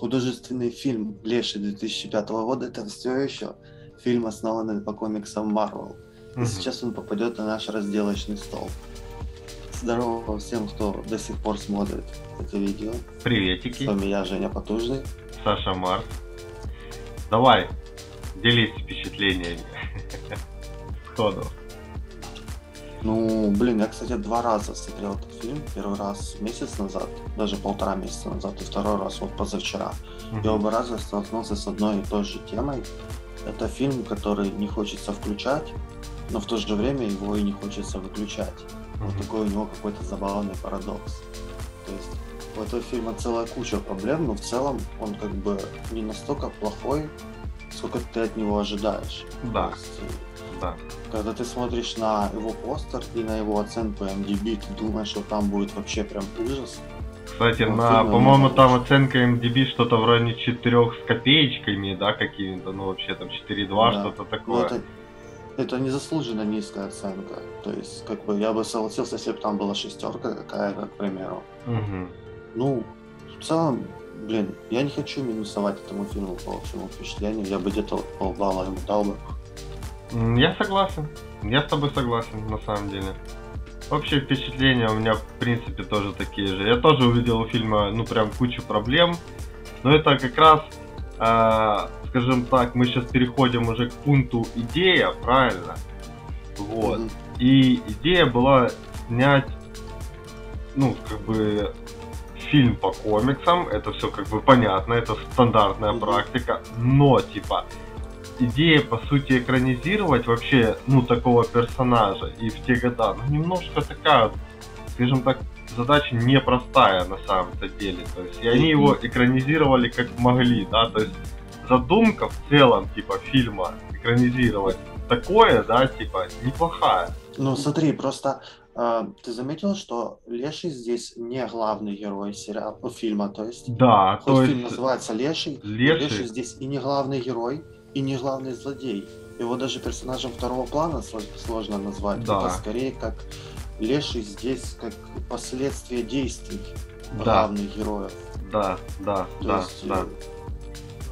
художественный фильм Леший 2005 года это все еще фильм, основанный по комиксам Marvel. И сейчас он попадет на наш разделочный стол. Здорово всем, кто до сих пор смотрит это видео. Приветики. С вами я, Женя Потужный. Саша Марс. Давай, делись впечатлениями. Сходу. Ну, блин, я, кстати, два раза смотрел этот фильм. Первый раз месяц назад, даже полтора месяца назад, и второй раз вот позавчера. И оба раза столкнулся с одной и той же темой. Это фильм, который не хочется включать, но в то же время его и не хочется выключать. Вот такой у него какой-то забавный парадокс. То есть у этого фильма целая куча проблем, но в целом он как бы не настолько плохой, сколько ты от него ожидаешь. Да. То есть, Да. когда ты смотришь на его постер и на его оценку MDB, ты думаешь, что там будет вообще прям ужас. Кстати, Ну, на, по-моему, там оценка MDB что-то в районе 4 с копеечками, да, какими-то, ну вообще там 4,2, Да. что-то Но такое. это, это незаслуженно низкая оценка. То есть, как бы я бы согласился, если бы там была шестерка какая-то, к примеру. Мгм. Ну, в целом, блин, я не хочу минусовать этому фильму по общему впечатлению. Я бы где-то полбалла ему дал бы. Я согласен. Я с тобой согласен, на самом деле. Общее впечатление у меня, в принципе, тоже такие же. Я тоже увидел у фильма, ну, прям кучу проблем. Но это как раз, а, скажем так, мы сейчас переходим уже к пункту идея, правильно? Вот. И идея была снять, ну, как бы, фильм по комиксам, это все как бы понятно, это стандартная практика, но, типа, идея, по сути, экранизировать вообще, ну, такого персонажа и в те года, ну, немножко такая, скажем так, задача непростая на самом-то деле, то есть, и они его экранизировали как могли, да, то есть, задумка в целом, типа, фильма экранизировать такое, да, типа, неплохая. Ну, смотри, просто э, ты заметил, что Леший здесь не главный герой сериала, ну, фильма, то есть. Да, Хоть то фильм есть называется Леший, Леший, Леший здесь и не главный герой, и не главный злодей. Его даже персонажем второго плана сло- сложно назвать. Да. Это скорее как Леший здесь как последствие действий да, главных героев. да, да, То да, есть, да.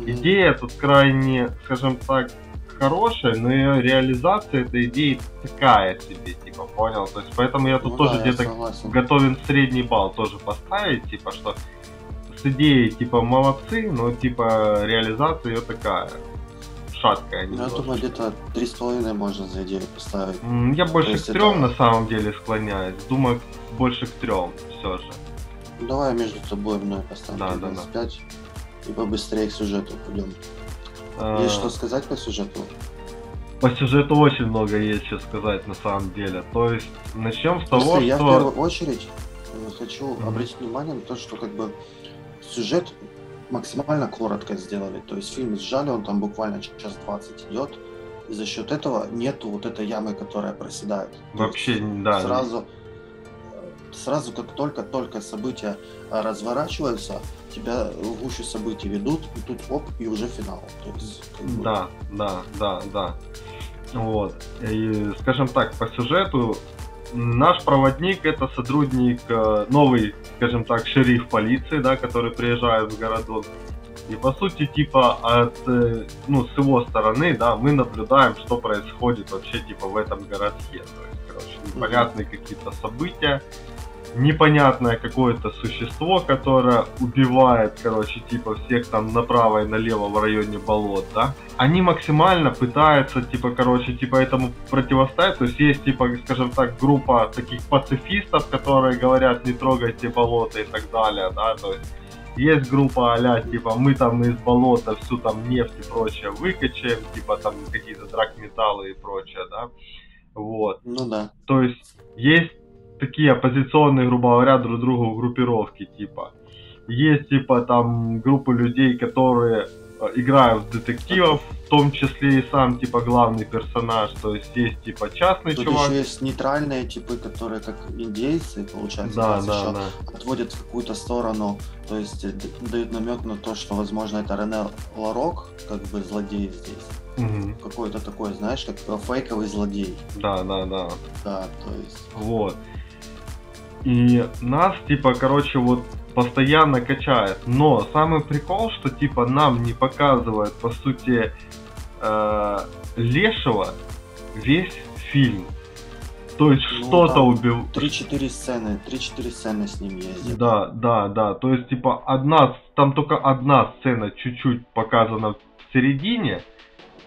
э. Идея тут крайне, скажем так, хорошая, но ее реализация этой идеи такая себе, типа, понял? То есть поэтому я тут Ну тоже да, где-то готовен средний балл тоже поставить, типа, что с идеей, типа, молодцы, но, типа, реализация ее такая, шаткая Ну, я думаю, где-то три с половиной можно за идею поставить. Я больше есть к трем это- на самом деле склоняюсь. Думаю, больше к трем все же. Давай между тобой и мной поставим Да, да, 25 и побыстрее к сюжету пойдем. А, Есть что сказать по сюжету? По сюжету очень много есть что сказать на самом деле. То есть начнем с того, Просто я в что первую очередь э, хочу Мгм. обратить внимание на то, что как бы сюжет максимально коротко сделали. То есть фильм сжали, он там буквально час 20 идет. И за счет этого нету вот этой ямы, которая проседает. Вообще, есть да, сразу, э, сразу как только-только события э, разворачиваются, тебя в гущу событий ведут, и тут оп, и уже финал. То есть, как бы, Да, да, да, да. Вот. И, скажем так, по сюжету наш проводник это сотрудник, э, новый, скажем так, шериф полиции, да, который приезжает в городок. И по сути, типа, от, э, ну, с его стороны, да, мы наблюдаем, что происходит вообще, типа, в этом городке. То есть, короче, непонятные какие-то события, непонятное какое-то существо, которое убивает, короче, типа, всех там направо и налево в районе болот, да. Они максимально пытаются, типа, короче, типа, этому противостоять. То есть есть, типа, скажем так, группа таких пацифистов, которые говорят, не трогайте болото и так далее, да, то есть есть группа а типа, мы там из болота всю там нефть и прочее выкачаем, типа, там какие-то драгметаллы и прочее, да, вот. Ну да. То есть есть такие оппозиционные, грубо говоря, друг другу группировки, типа. Есть, типа, там группы людей, которые э, играют в детективов, в том числе и сам, типа, главный персонаж. То есть есть, типа, частный Тут чувак. еще есть нейтральные типы, которые как индейцы, получается, Да, да, еще да. отводят в какую-то сторону, то есть э, дают намек на то, что, возможно, это Рене Ларок, как бы злодей здесь. Мгм. Какой-то такой, знаешь, как фейковый злодей. Да, да, да. Да, то есть. Вот. И нас, типа, короче, вот постоянно качает. Но самый прикол, что типа нам не показывают, по сути, э, Лешего весь фильм. То есть Ну, что-то убил. 3-4 сцены, 3-4 сцены с ним ездит. Да, да, да. То есть, типа, одна, там только одна сцена чуть-чуть показана в середине,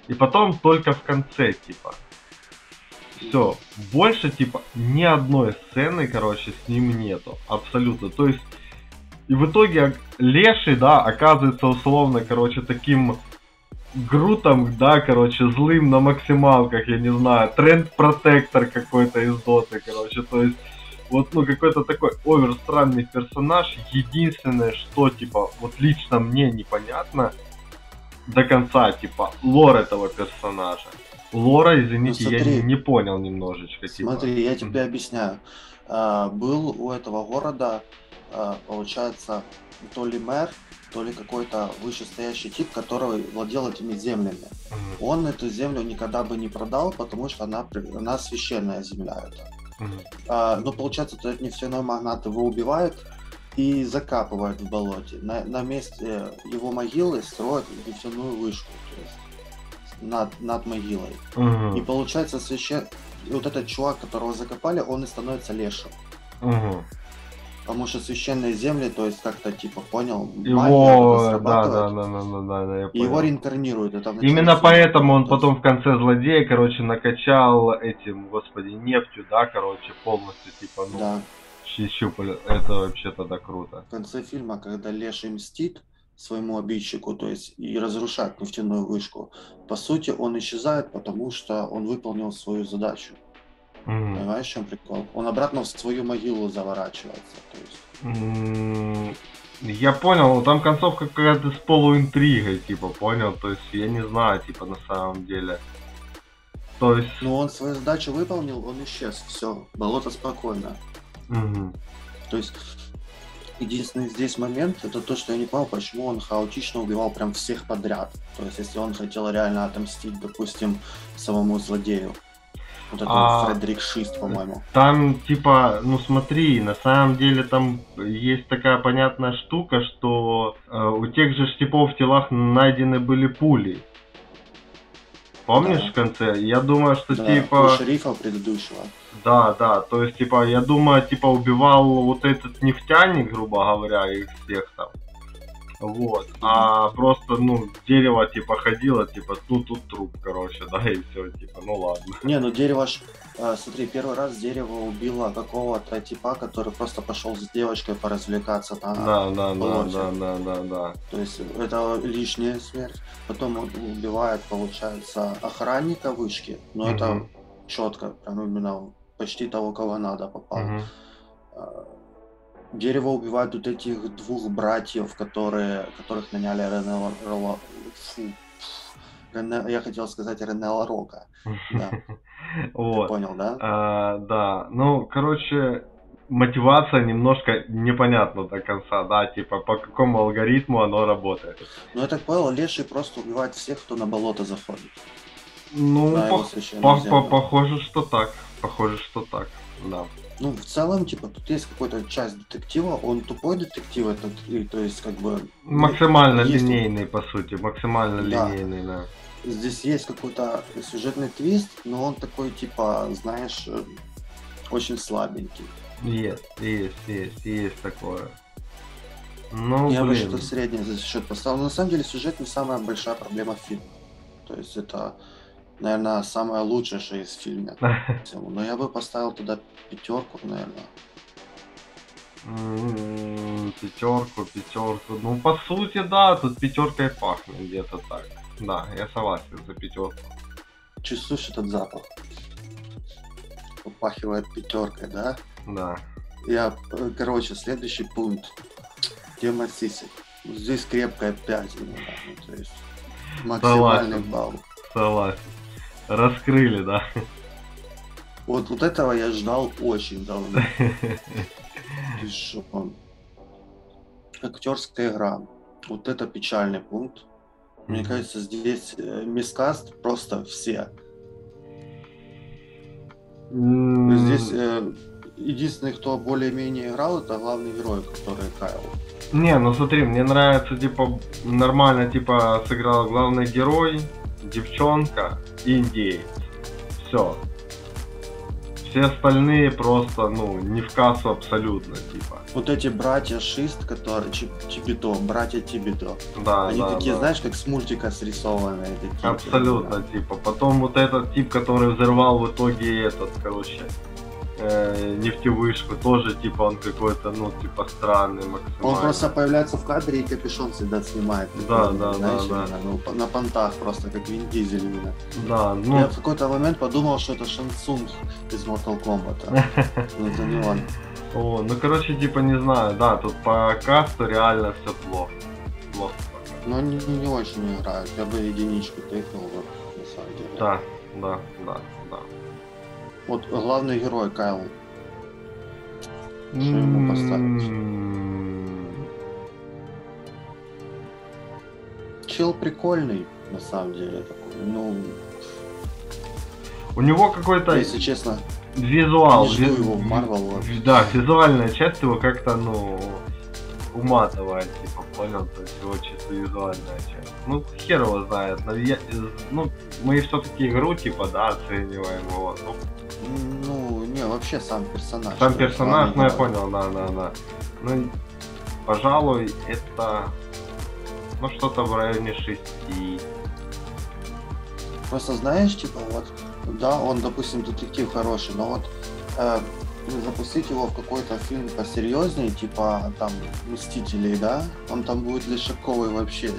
и потом только в конце, типа. Все. Больше, типа, ни одной сцены, короче, с ним нету. Абсолютно. То есть, и в итоге Леший, да, оказывается условно, короче, таким Грутом, да, короче, злым на максималках, я не знаю, тренд-протектор какой-то из доты, короче, то есть, вот, ну, какой-то такой овер странный персонаж, единственное, что, типа, вот лично мне непонятно до конца, типа, лор этого персонажа. Лора, извините, Ну, я смотри. не, не понял немножечко, типа. Смотри, я тебе объясняю. А, был у этого города, а, получается, то ли мэр, то ли какой-то вышестоящий тип, который владел этими землями. Мгм, Он эту землю никогда бы не продал, потому что она, она священная земля это. мгм. А, ну, получается, этот нефтяной магнат его убивает и закапывает в болоте. На, на месте его могилы строят нефтяную вышку, то есть над, над могилой. Мгм, И получается, священ... и вот этот чувак, которого закопали, он и становится лешим. мгм. Потому что священные земли, то есть как-то типа понял, Его, да, да, да, да, да, да, да, я и его понял. реинкарнируют. Это Именно поэтому он потом в конце злодея, короче, накачал этим, господи, нефтью, да, короче, полностью, типа, ну, Да. щупали. Это вообще тогда круто. В конце фильма, когда Леший мстит своему обидчику, то есть и разрушает нефтяную вышку, по сути, он исчезает, потому что он выполнил свою задачу. Мгм. Понимаешь, в чем прикол? Он обратно в свою могилу заворачивается. То есть. М, Я понял, там концовка какая-то с полуинтригой, типа, понял? То есть, я не знаю, типа, на самом деле. То есть... Но он свою задачу выполнил, он исчез. Все, болото спокойно. мгм. То есть единственный здесь момент, это то, что я не понял, почему он хаотично убивал прям всех подряд. То есть если он хотел реально отомстить, допустим, самому злодею. Вот это А- Фредерик Шист, по-моему. Там, типа, ну смотри, на самом деле там есть такая понятная штука, что э, у тех же ж типов в телах найдены были пули. Помнишь Да. в конце? Я думаю, что Да, типа... у шерифа предыдущего. Да, да, то есть, типа, я думаю, типа, убивал вот этот нефтяник, грубо говоря, их всех там. Вот. А просто, ну, дерево, типа, ходило, типа, ну, тут труп, короче, да, и все, типа, ну ладно. Не, ну дерево ж... э, смотри, первый раз дерево убило какого-то типа, который просто пошел с девочкой поразвлекаться там. Да, да, да, да, да, да, да. То есть это лишняя смерть. Потом он убивает, получается, охранника вышки. Но это Мгм. четко, прям именно почти того, кого надо попал. Мгм. А, Дерево убивает вот этих двух братьев, которые, которых наняли Рене фу, Рене- я хотел сказать Рене Ларока. Да. Ты понял, да? А, да, ну, короче, мотивация немножко непонятна до конца, да, типа, по какому алгоритму оно работает. Но я так понял, Леший просто убивает всех, кто на болото заходит. Ну, по- по- похоже, что так. Похоже, что так, да. Ну, в целом, типа, тут есть какая-то часть детектива, он тупой детектив этот, и, то есть, как бы... ну, Максимально есть- линейный, по сути, максимально Да. линейный, да. Здесь есть какой-то сюжетный твист, но он такой, типа, знаешь, э, очень слабенький. Есть, есть, есть, есть такое. Ну, Я бы что-то среднее за счет поставил. Но на самом деле сюжет не самая большая проблема фильма. То есть это, наверное, самое лучшее, что есть в фильме. Но я бы поставил туда пятерку, наверное. Пятерку, пятерку. Ну, по сути, да, тут пятеркой пахнет где-то так. Да, я согласен за пятерку. Чувствуешь этот запах? Попахивает пятеркой, да? Да. Я, э, короче, следующий пункт. Тема сисек. Здесь крепкая 5 именно. Ну, то есть максимальный Согласен. балл. Согласен. Раскрыли, да. Вот, вот этого я ждал очень давно. Ты? Актерская игра. Вот это печальный пункт. Мне кажется, здесь э, мискаст просто все. М, Здесь э, единственный, кто более-менее играл, это главный герой, который Кайл. Не, ну смотри, мне нравится, типа, нормально, типа, сыграл главный герой, девчонка и индеец. Все. Все остальные просто, ну, не в кассу абсолютно, типа. Вот эти братья Шист, которые Чип- братья Тибито. Да, Они да, такие, да. знаешь, как с мультика срисованные. Такие, Абсолютно, типа. Потом вот этот тип, который взорвал в итоге этот, короче, э, нефтевышку, тоже, типа, он какой-то, ну, типа, странный максимально. Он просто появляется в кадре и капюшон всегда снимает. Да, да, знаешь, да, да. ну, на понтах просто, как Вин Дизель именно. Да, ну, Я в какой-то момент подумал, что это Шансунг из Mortal Kombat. Но это не он. о, ну, короче, типа, не знаю, да, тут по касту реально все плохо. Плохо. Но они не очень играют. Я бы единичку тыкнул, вот, на самом деле. Да, да, да. Вот главный герой Кайл. Что ему поставить? М, Чел прикольный, на самом деле, такой. Ну, У него какой-то если честно, визуал. не жду ви- его в Marvel. Да, визуальная часть его как-то, ну, уматывает, типа, понял, то есть его чисто визуальная часть. Ну, хер его знает, но я- ну, мы все-таки игру, типа, да, оцениваем, вот. Ну, Ну, не, вообще сам персонаж. сам персонаж, ну, я понял, да, да, да. Ну, пожалуй, это, ну, что-то в районе 6. Просто знаешь, типа, вот, да, он, допустим, детектив хороший, но вот э, запустить его в какой-то фильм посерьезнее, типа, там, Мстителей, да, он там будет лишаковый вообще.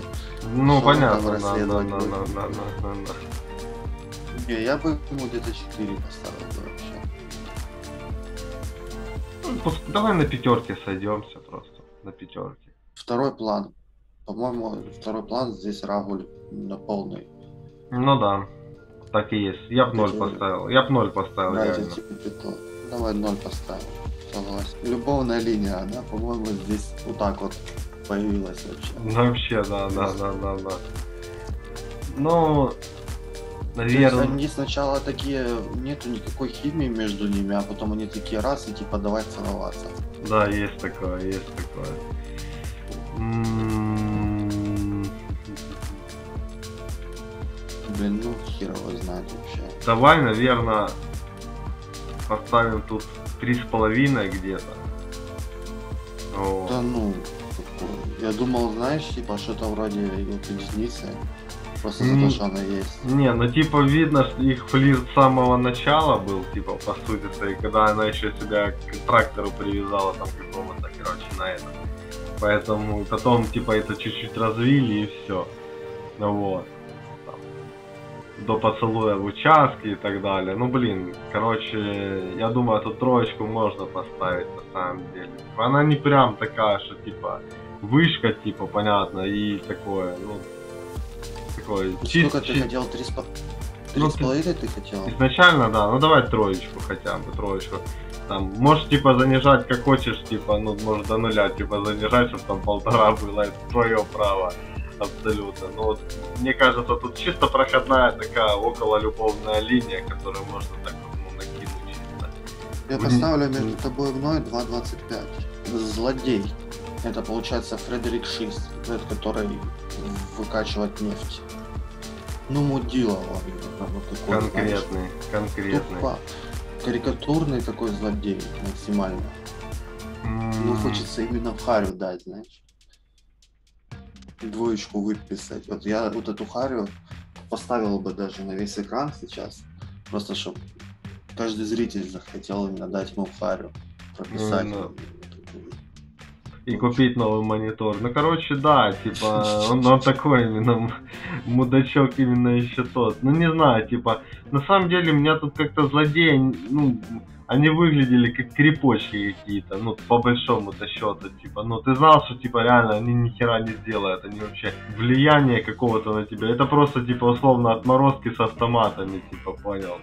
Ну, Что понятно, да, да, да, да, да, да, да. Не, я бы ему где-то 4 поставил бы вообще. Ну, Давай на пятерке сойдемся просто, на пятерке. Второй план. По-моему, второй план здесь Рагуль на полный. Ну да, так и есть. Я б ноль поставил. Я б ноль поставил, Да, реально. эти типа пятно. Давай ноль поставим. Согласен. Любовная линия, она, по-моему, здесь вот так вот появилась вообще. Ну, Вообще, да, да, да, да, да. Ну, наверное, они сначала такие, нету никакой химии между ними, а потом они такие раз и типа давай целоваться. да, есть такое, есть такое. М, Блин, ну хер его знает вообще. Давай, наверное, поставим тут три с половиной где-то. Вот. Да ну, я думал, знаешь, типа что-то вроде единицы. Просто за М. то, что она есть. Не, ну типа видно, что их флирт с самого начала был, типа, по сути своей, когда она еще себя к трактору привязала там какому-то, короче, на это. Поэтому потом, типа, это чуть-чуть развили и все. Ну вот. До поцелуя в участке и так далее. Ну блин, короче, я думаю, эту троечку можно поставить на самом деле. Она не прям такая, что типа вышка, типа, понятно, и такое, ну, такое Сколько чис- ты хотел? Три с по- три Ну, с половиной ты хотел? Изначально, да, ну давай троечку хотя бы, троечку. Там, можешь, типа, занижать как хочешь, типа, ну, может, до нуля, типа, занижать, чтобы там полтора было, это твое право, абсолютно. Ну, вот, мне кажется, тут чисто проходная такая около любовная линия, которую можно так, ну, накинуть чисто. Я Вы- поставлю между тобой и мной 2.25. Злодей. Это получается Фредерик Шист, который выкачивает нефть. Ну, мудила вот такой, знаешь. Конкретный, конкретный. Тупо. Карикатурный такой злодей максимально. Ну, М, хочется именно в Харю дать, знаешь. Двоечку выписать. Вот я вот эту Харю поставил бы даже на весь экран сейчас. Просто чтобы каждый зритель захотел именно дать ему Харю. Прописать. Ну, И купить новый монитор. Ну, короче, да, типа, он, он такой именно мудачок именно еще тот. Ну, не знаю, типа, на самом деле, меня тут как-то злодеи, ну, они выглядели как крепочки какие-то, ну, по большому-то счету, типа, ну, ты знал, что, типа, реально, они ни хера не сделают, они вообще влияние какого-то на тебя, это просто, типа, условно, отморозки с автоматами, типа, понял,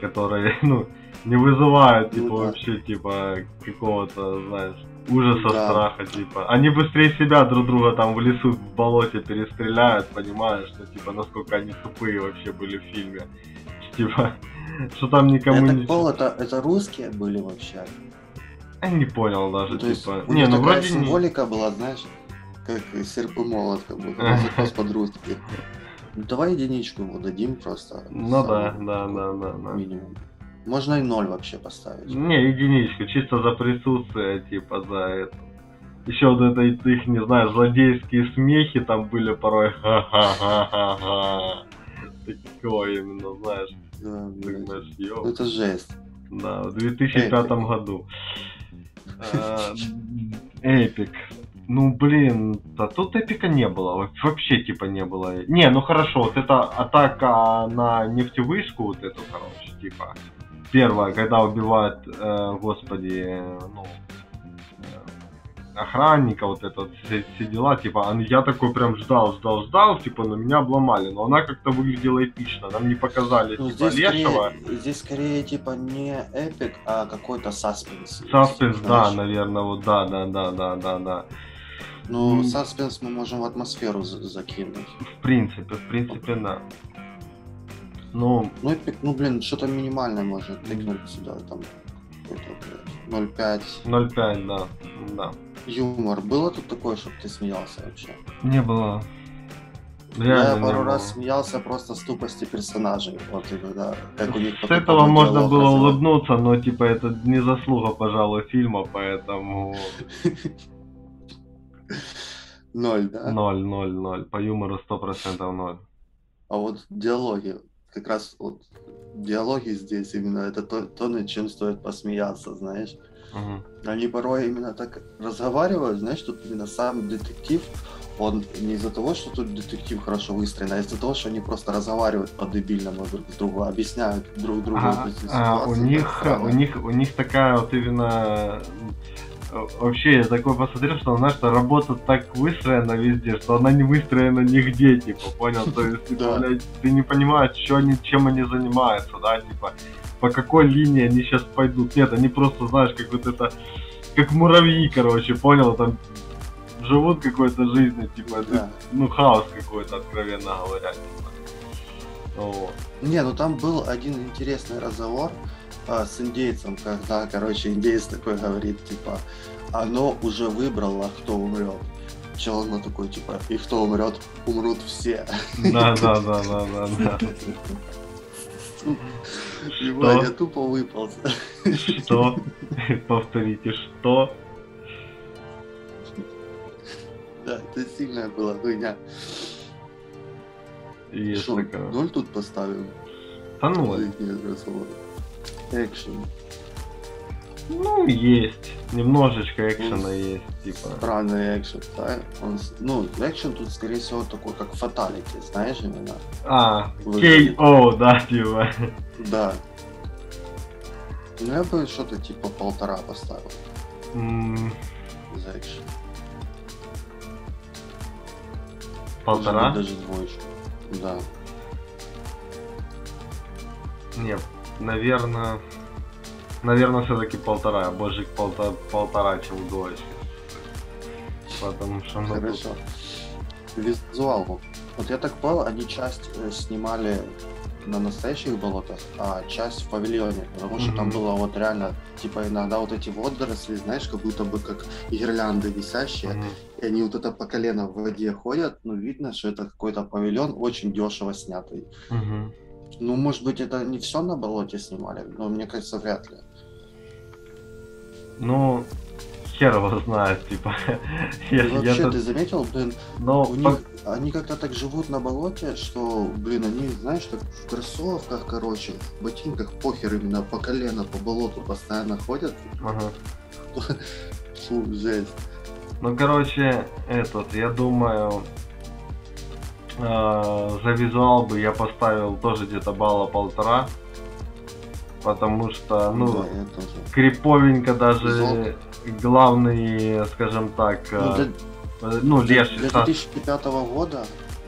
которые, ну, не вызывают, типа, Ну да. вообще, типа, какого-то, знаешь, ужаса, Да. страха, типа. Они быстрее себя друг друга там в лесу, в болоте перестреляют, понимаешь, ну, типа, насколько они тупые вообще были в фильме. Типа, что там никому не... понял, это, это русские были вообще. Я не понял даже, То есть типа... у Не, ну вроде не... символика была, знаешь, как серп и молот, как будто ну, заказ под-русски. Ну, давай единичку ему дадим просто. Ну да, да, да, да, да. Минимум. Можно и ноль вообще поставить. Не, единичку, чисто за присутствие, типа, за это. Еще вот это их, не знаю, злодейские смехи там были порой. Ха-ха-ха-ха-ха. Такое именно, знаешь. Да, блядь. ёп. Это жесть. Да, в 2005 Эпик. году. А, Эпик. Ну, блин, да тут эпика не было. Во- Вообще, типа, не было. Не, ну хорошо, вот это атака на нефтевышку, вот эту, короче, типа. Первая, когда убивают, э, господи, ну, охранника, вот это все, все дела, типа, а я такой прям ждал, ждал, ждал, типа, но меня обломали, но она как-то выглядела эпично, нам не показали, Ну, типа, здесь, лешего. скорее, здесь скорее типа не эпик, а какой-то саспенс. Саспенс, да, наверное, вот да, да, да, да, да, да. Ну, М. саспенс мы можем в атмосферу за- закинуть. В принципе, в принципе, да. Ну, Ну, эпик, ну, блин, что-то минимальное можно тыкнуть сюда, там, какой-то, блядь, 0,5. 0,5, да, да. Юмор. Было тут такое, чтобы ты смеялся вообще? Не было. Я Реально не пару было. раз смеялся просто с тупости персонажей. Вот и когда, как у них С этого можно было развивался. улыбнуться, но типа это не заслуга, пожалуй, фильма, поэтому Ноль, да? ноль, ноль, ноль. По юмору сто процентов ноль. А вот диалоги, как раз вот диалоги здесь именно это то, то, над чем стоит посмеяться, знаешь. Мгм. Они порой именно так разговаривают, знаешь, тут именно сам детектив, он не из-за того, что тут детектив хорошо выстроен, а из-за того, что они просто разговаривают по-дебильному друг с другом, объясняют друг другу А, эти а, у них, у них, у них такая вот именно вообще я такой посмотрел, что знаешь, что работа так выстроена везде, что она не выстроена нигде, типа, понял? То есть, типа, блядь, ты не понимаешь, что они, чем они занимаются, да, типа, по какой линии они сейчас пойдут. Нет, они просто, знаешь, как вот это, как муравьи, короче, понял, там живут какой-то жизнью, типа, Да. ну, хаос какой-то, откровенно говоря, типа. Вот. Не, ну там был один интересный разговор а, с индейцем, когда, короче, индейец такой говорит, типа, оно уже выбрало, кто умрет. Человек такой, типа, и кто умрет, умрут все. Да, да, да, да, да, да. Ебать, я тупо выполз. Что? Повторите, что? Да, это сильная была хуйня. Есть Что, такое. ноль тут поставим? Да ну. Экшен. Ну, есть. Немножечко экшена есть, типа. Странный экшен, да? Он, ну, экшен тут, скорее всего, такой, как фаталити, знаешь, именно. А. KO, да, типа. Да. Ну, я бы что-то типа полтора поставил М, за экшен. Полтора? Быть, Даже двоечку. Да. Нет, наверное... Наверное, все-таки полтора. Больше к полта- полтора, чем двоечка. Потому что, ну, Хорошо. Визуал. Вот я так понял, они часть э, снимали на настоящих болотах, а часть в павильоне. Потому что там было вот реально, типа иногда вот эти водоросли, знаешь, как будто бы как гирлянды висящие. мгм. И они вот это по колено в воде ходят, ну видно, что это какой-то павильон очень дешево снятый. Мгм. Ну, может быть, это не все на болоте снимали, но мне кажется, вряд ли. Ну, хер его знает, типа. Я, И я вообще, тут- ты заметил, блин, но у них, они как-то так живут на болоте, что, блин, они, знаешь, так в кроссовках, короче, в ботинках похер именно по колено, по болоту постоянно ходят. Ага. Фу, жесть. Ну, короче, этот, я думаю, э, за визуал бы я поставил тоже где-то балла полтора. Потому что, ну, да, криповенько даже Визуал. главный, скажем так, Ну, э, для, э, ну, для, леший, для Сас- 2005 года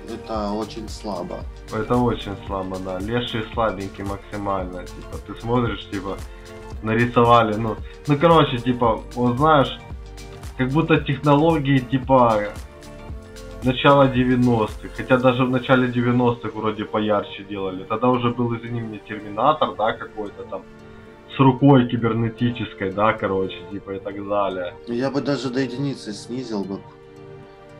это очень слабо. это очень слабо, да. Леший слабенький максимально, типа, ты смотришь, типа, нарисовали, ну, ну, короче, типа, вот знаешь, как будто технологии, типа, начала 90-х. Хотя даже в начале 90-х вроде поярче делали. Тогда уже был, извини меня, Терминатор, да, какой-то там с рукой кибернетической, да, короче, типа и так далее. Я бы даже до единицы снизил бы.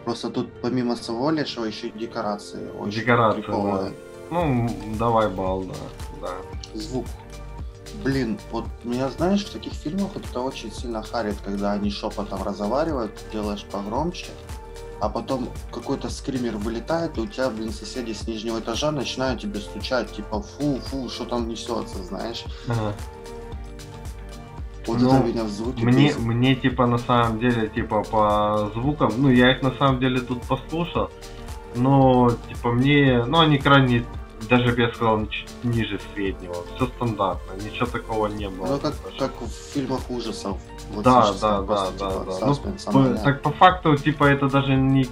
Просто тут помимо всего лишнего еще и декорации. Очень Декорации, да. Ну, давай бал, да. да. Звук. Блин, вот меня, знаешь, в таких фильмах это очень сильно харит, когда они шепотом разговаривают, делаешь погромче, а потом какой-то скример вылетает, и у тебя, блин, соседи с нижнего этажа начинают тебе стучать, типа, фу, фу, что там несется, знаешь. Ага. Вот Ну, это меня в звуке Мне, бесит. мне, типа, на самом деле, типа, по звукам, ну, я их на самом деле тут послушал, но, типа, мне, ну, они крайне, даже я сказал, чуть ниже среднего. Все стандартно, ничего такого не было. Ну, как, как в фильмах ужасов. Вот Да, сейчас да, да, типа, да, да. Ну, По- так по факту, типа, это даже не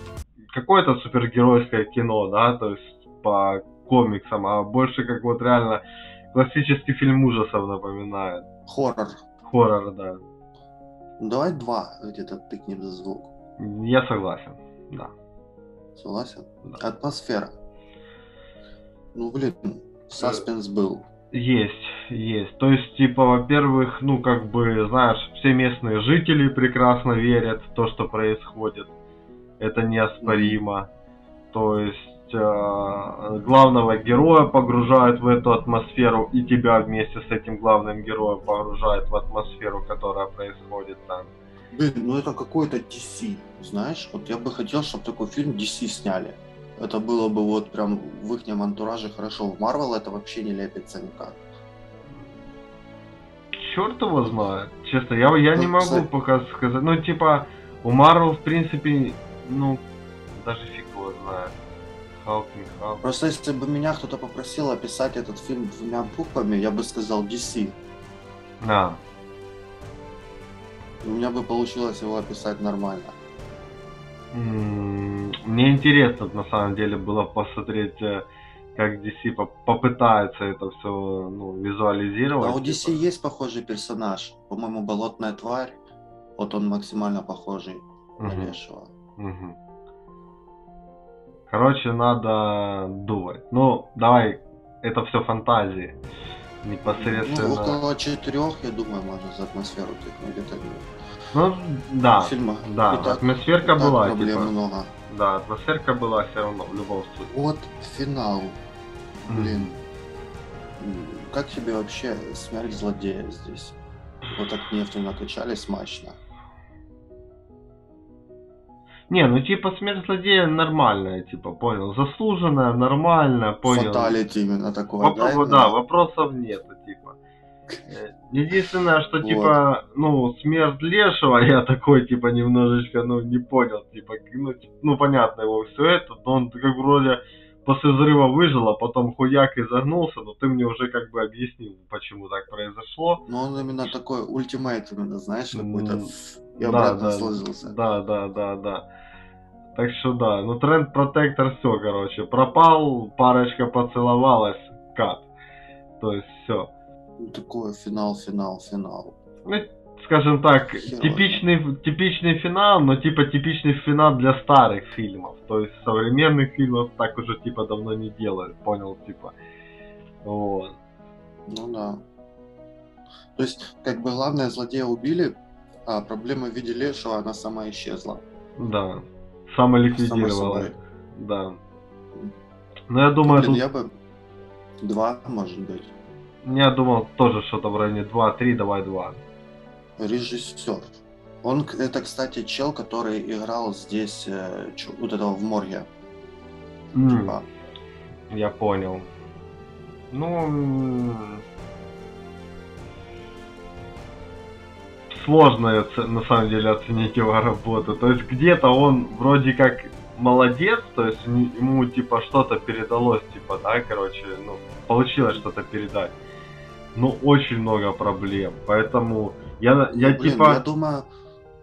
какое-то супергеройское кино, да, то есть по комиксам, а больше как вот реально классический фильм ужасов напоминает. Хоррор. Хоррор, да. Ну, Давай два где-то тыкнем за звук. Я согласен, да. Согласен? Да. Атмосфера. Ну, блин, саспенс был. Есть, есть. То есть, типа, во-первых, ну, как бы, знаешь, все местные жители прекрасно верят в то, что происходит. Это неоспоримо. То есть, э, главного героя погружают в эту атмосферу, и тебя вместе с этим главным героем погружают в атмосферу, которая происходит там. Блин, ну это какой-то DC, знаешь? Вот я бы хотел, чтобы такой фильм DC сняли. Это было бы вот прям в их антураже хорошо. В Marvel это вообще не лепится никак. Черт его знает. Честно, я, я не Ну, могу кстати- пока сказать. Ну, типа, у Марвел, в принципе, ну, даже фиг его знает. Халк, не Халк. Просто если бы меня кто-то попросил описать этот фильм двумя буквами, я бы сказал DC. А, У меня бы получилось его описать нормально. м, мне интересно, на самом деле, было посмотреть, э, как DC по- попытается это все ну, визуализировать. А у DC типа. есть похожий персонаж. По-моему, болотная тварь. Вот он максимально похожий на Мгм, лешего. мгм. Короче, надо думать. Ну, давай, это все фантазии. Ну, Непосредственно. около четырех, я думаю, можно за атмосферу тыкнуть. Это Ну, да. фильма. Да, И так- атмосферка и так была, проблем типа. много. Да, атмосферка была все равно в любом случае. Вот финал. Блин. М, Как тебе вообще смерть злодея здесь? Вот так нефтью накачали смачно. Не, ну типа смерть злодея нормальная, типа, понял. Заслуженная, нормальная, понял. Фаталити именно такое, Воп- да? да, вопросов нету, типа. Э, Единственное, что Вот. типа, ну, смерть лешего, я такой, типа, немножечко, ну, не понял, типа, ну, т- ну понятно его все это, но он как вроде после взрыва выжил, а потом хуяк и загнулся, но ты мне уже как бы объяснил, почему так произошло. Ну он именно такой ультимейт именно, знаешь, какой-то ф- и да, да, сложился. Да, да, да, да. Так что да, ну тренд протектор все, короче, пропал, парочка поцеловалась, кат. То есть все. Ну, Такой финал, финал, финал. Ну, скажем так, Херово. типичный, типичный финал, но типа типичный финал для старых фильмов. То есть современных фильмов так уже типа давно не делают, понял, типа. Вот. Ну да. То есть, как бы главное злодея убили, а проблема в виде лешего, она сама исчезла. Да. Само Самоликвидировала. собой. Да. Но я думаю, Блин, тут я бы два, может быть. Я думал тоже что-то в районе 2-3, давай 2. Режиссер. Он, это, кстати, чел, который играл здесь э, вот этого в морге. Типа, Я понял. Ну, сложно на самом деле оценить его работу. То есть где-то он вроде как молодец, то есть ему типа что-то передалось, типа, да, короче, ну, получилось что-то передать. Но очень много проблем, поэтому я, я ну, блин, типа... я думаю,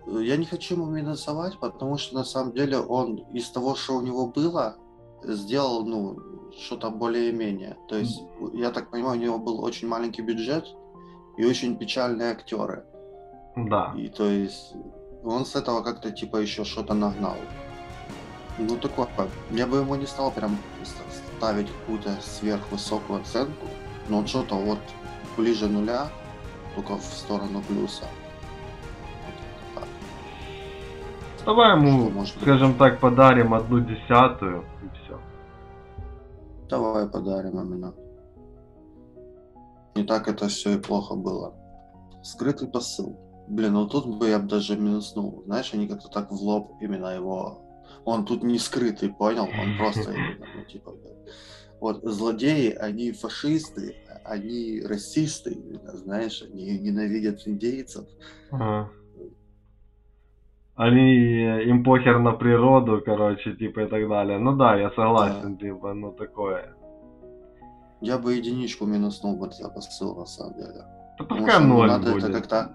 э, я не хочу ему минусовать, потому что на самом деле он из того, что у него было, сделал, ну, что-то более-менее. То есть, я так понимаю, у него был очень маленький бюджет и очень печальные актеры. Да. И то есть он с этого как-то типа еще что-то нагнал. Ну такое, я бы ему не стал прям ставить какую-то сверхвысокую оценку, но что-то вот ближе нуля, только в сторону плюса. Давай ему, может быть? скажем так, подарим одну десятую и все. Давай подарим именно. Не так это все и плохо было. Скрытый посыл. Блин, ну тут бы я бы даже минуснул. Знаешь, они как-то так в лоб именно его... Он тут не скрытый, понял? Он просто именно, ну типа... Вот злодеи, они фашисты, они расисты, именно, знаешь, они ненавидят индейцев. Ага. Они, э, им похер на природу, короче, типа и так далее. Ну да, я согласен, типа, ну такое. Я бы единичку минуснул бы за посыл, на самом деле. Да Потому что ноль надо будет. это как-то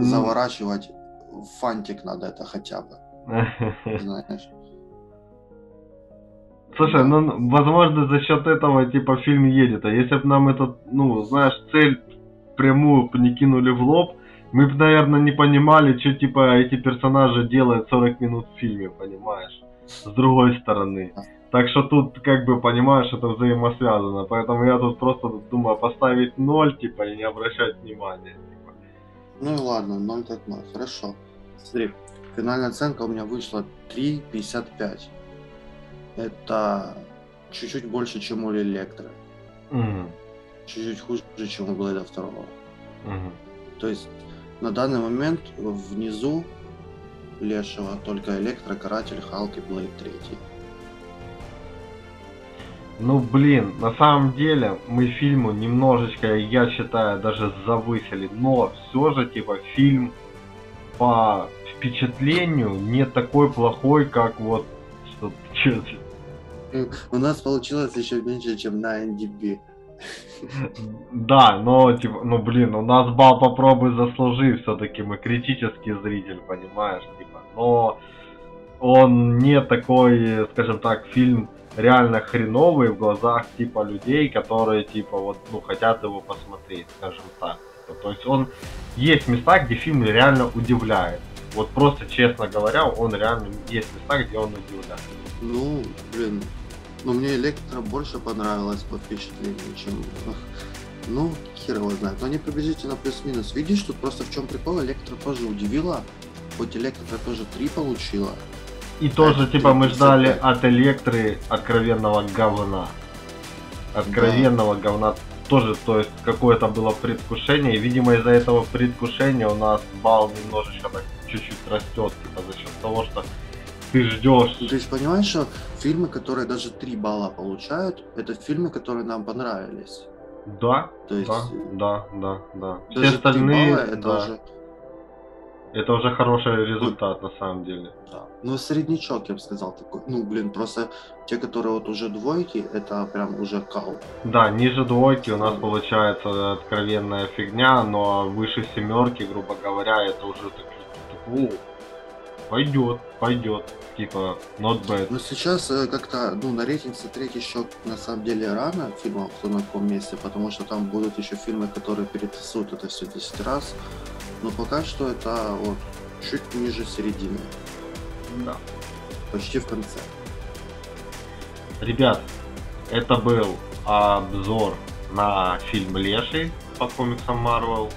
заворачивать. В фантик надо это хотя бы, знаешь. Слушай, ну, возможно, за счет этого, типа, фильм едет. А если бы нам этот, ну, знаешь, цель прямую не кинули в лоб, мы бы, наверное, не понимали, что, типа, эти персонажи делают 40 минут в фильме, понимаешь? С другой стороны. Так что тут, как бы, понимаешь, это взаимосвязано. Поэтому я тут просто думаю поставить ноль, типа, и не обращать внимания. типа. Ну и ладно, 0 так 0, хорошо. Смотри, финальная оценка у меня вышла 3,55. Это чуть-чуть больше, чем у Электро. Мгм. Чуть-чуть хуже, чем у Блэда второго. Мгм. То есть на данный момент внизу Лешего только Электро, Каратель, Халк и Блейд третий. Ну блин, на самом деле мы фильму немножечко, я считаю, даже завысили, но все же типа фильм по впечатлению не такой плохой, как вот что чё- У нас получилось еще меньше, чем на NDB. Да, но типа, ну блин, у нас бал попробуй заслужи, все-таки мы критический зритель, понимаешь, типа, но он не такой, скажем так, фильм реально хреновый в глазах типа людей, которые типа вот, ну, хотят его посмотреть, скажем так. Типа, То есть он есть места, где фильм реально удивляет. Вот просто честно говоря, он реально есть места, где он удивляет. Ну, блин, ну мне Электро больше понравилось по впечатлению, чем... Ну, хер его знает. Но они приблизительно плюс-минус. Видишь, тут просто в чем прикол, Электро тоже удивила. Хоть Электро тоже 3 получила. И тоже, типа, мы 35. ждали от Электры откровенного говна. Откровенного говна тоже, то есть, какое-то было предвкушение. И, видимо, из-за этого предвкушения у нас балл немножечко так чуть-чуть растет, типа, за счет того, что ты ждешь. Ну, то есть понимаешь, что фильмы, которые даже 3 балла получают, это фильмы, которые нам понравились. Да, То есть да, да, да, да. Все даже 3 остальные, балла это да, уже... это уже хороший результат на самом деле. Да. Ну, среднячок, я бы сказал, такой. Ну, блин, просто те, которые вот уже двойки, это прям уже кал. Да, ниже двойки у нас получается откровенная фигня, но выше семерки, грубо говоря, это уже такие, типа, «О, пойдет, пойдет, типа, not bad. Но сейчас э, как-то, ну, на рейтинг смотреть еще на самом деле рано фильмов «Кто на каком месте», потому что там будут еще фильмы, которые перетасуют это все 10 раз. Но пока что это вот чуть ниже середины, Да. почти в конце. Ребят, это был обзор на фильм Леший по комиксам Marvel.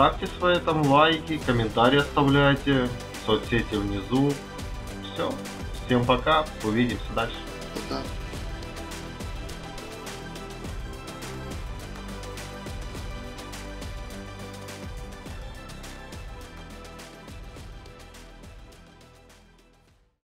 Ставьте свои там лайки, комментарии оставляйте, соцсети внизу. Все. Всем пока, увидимся дальше. Пока.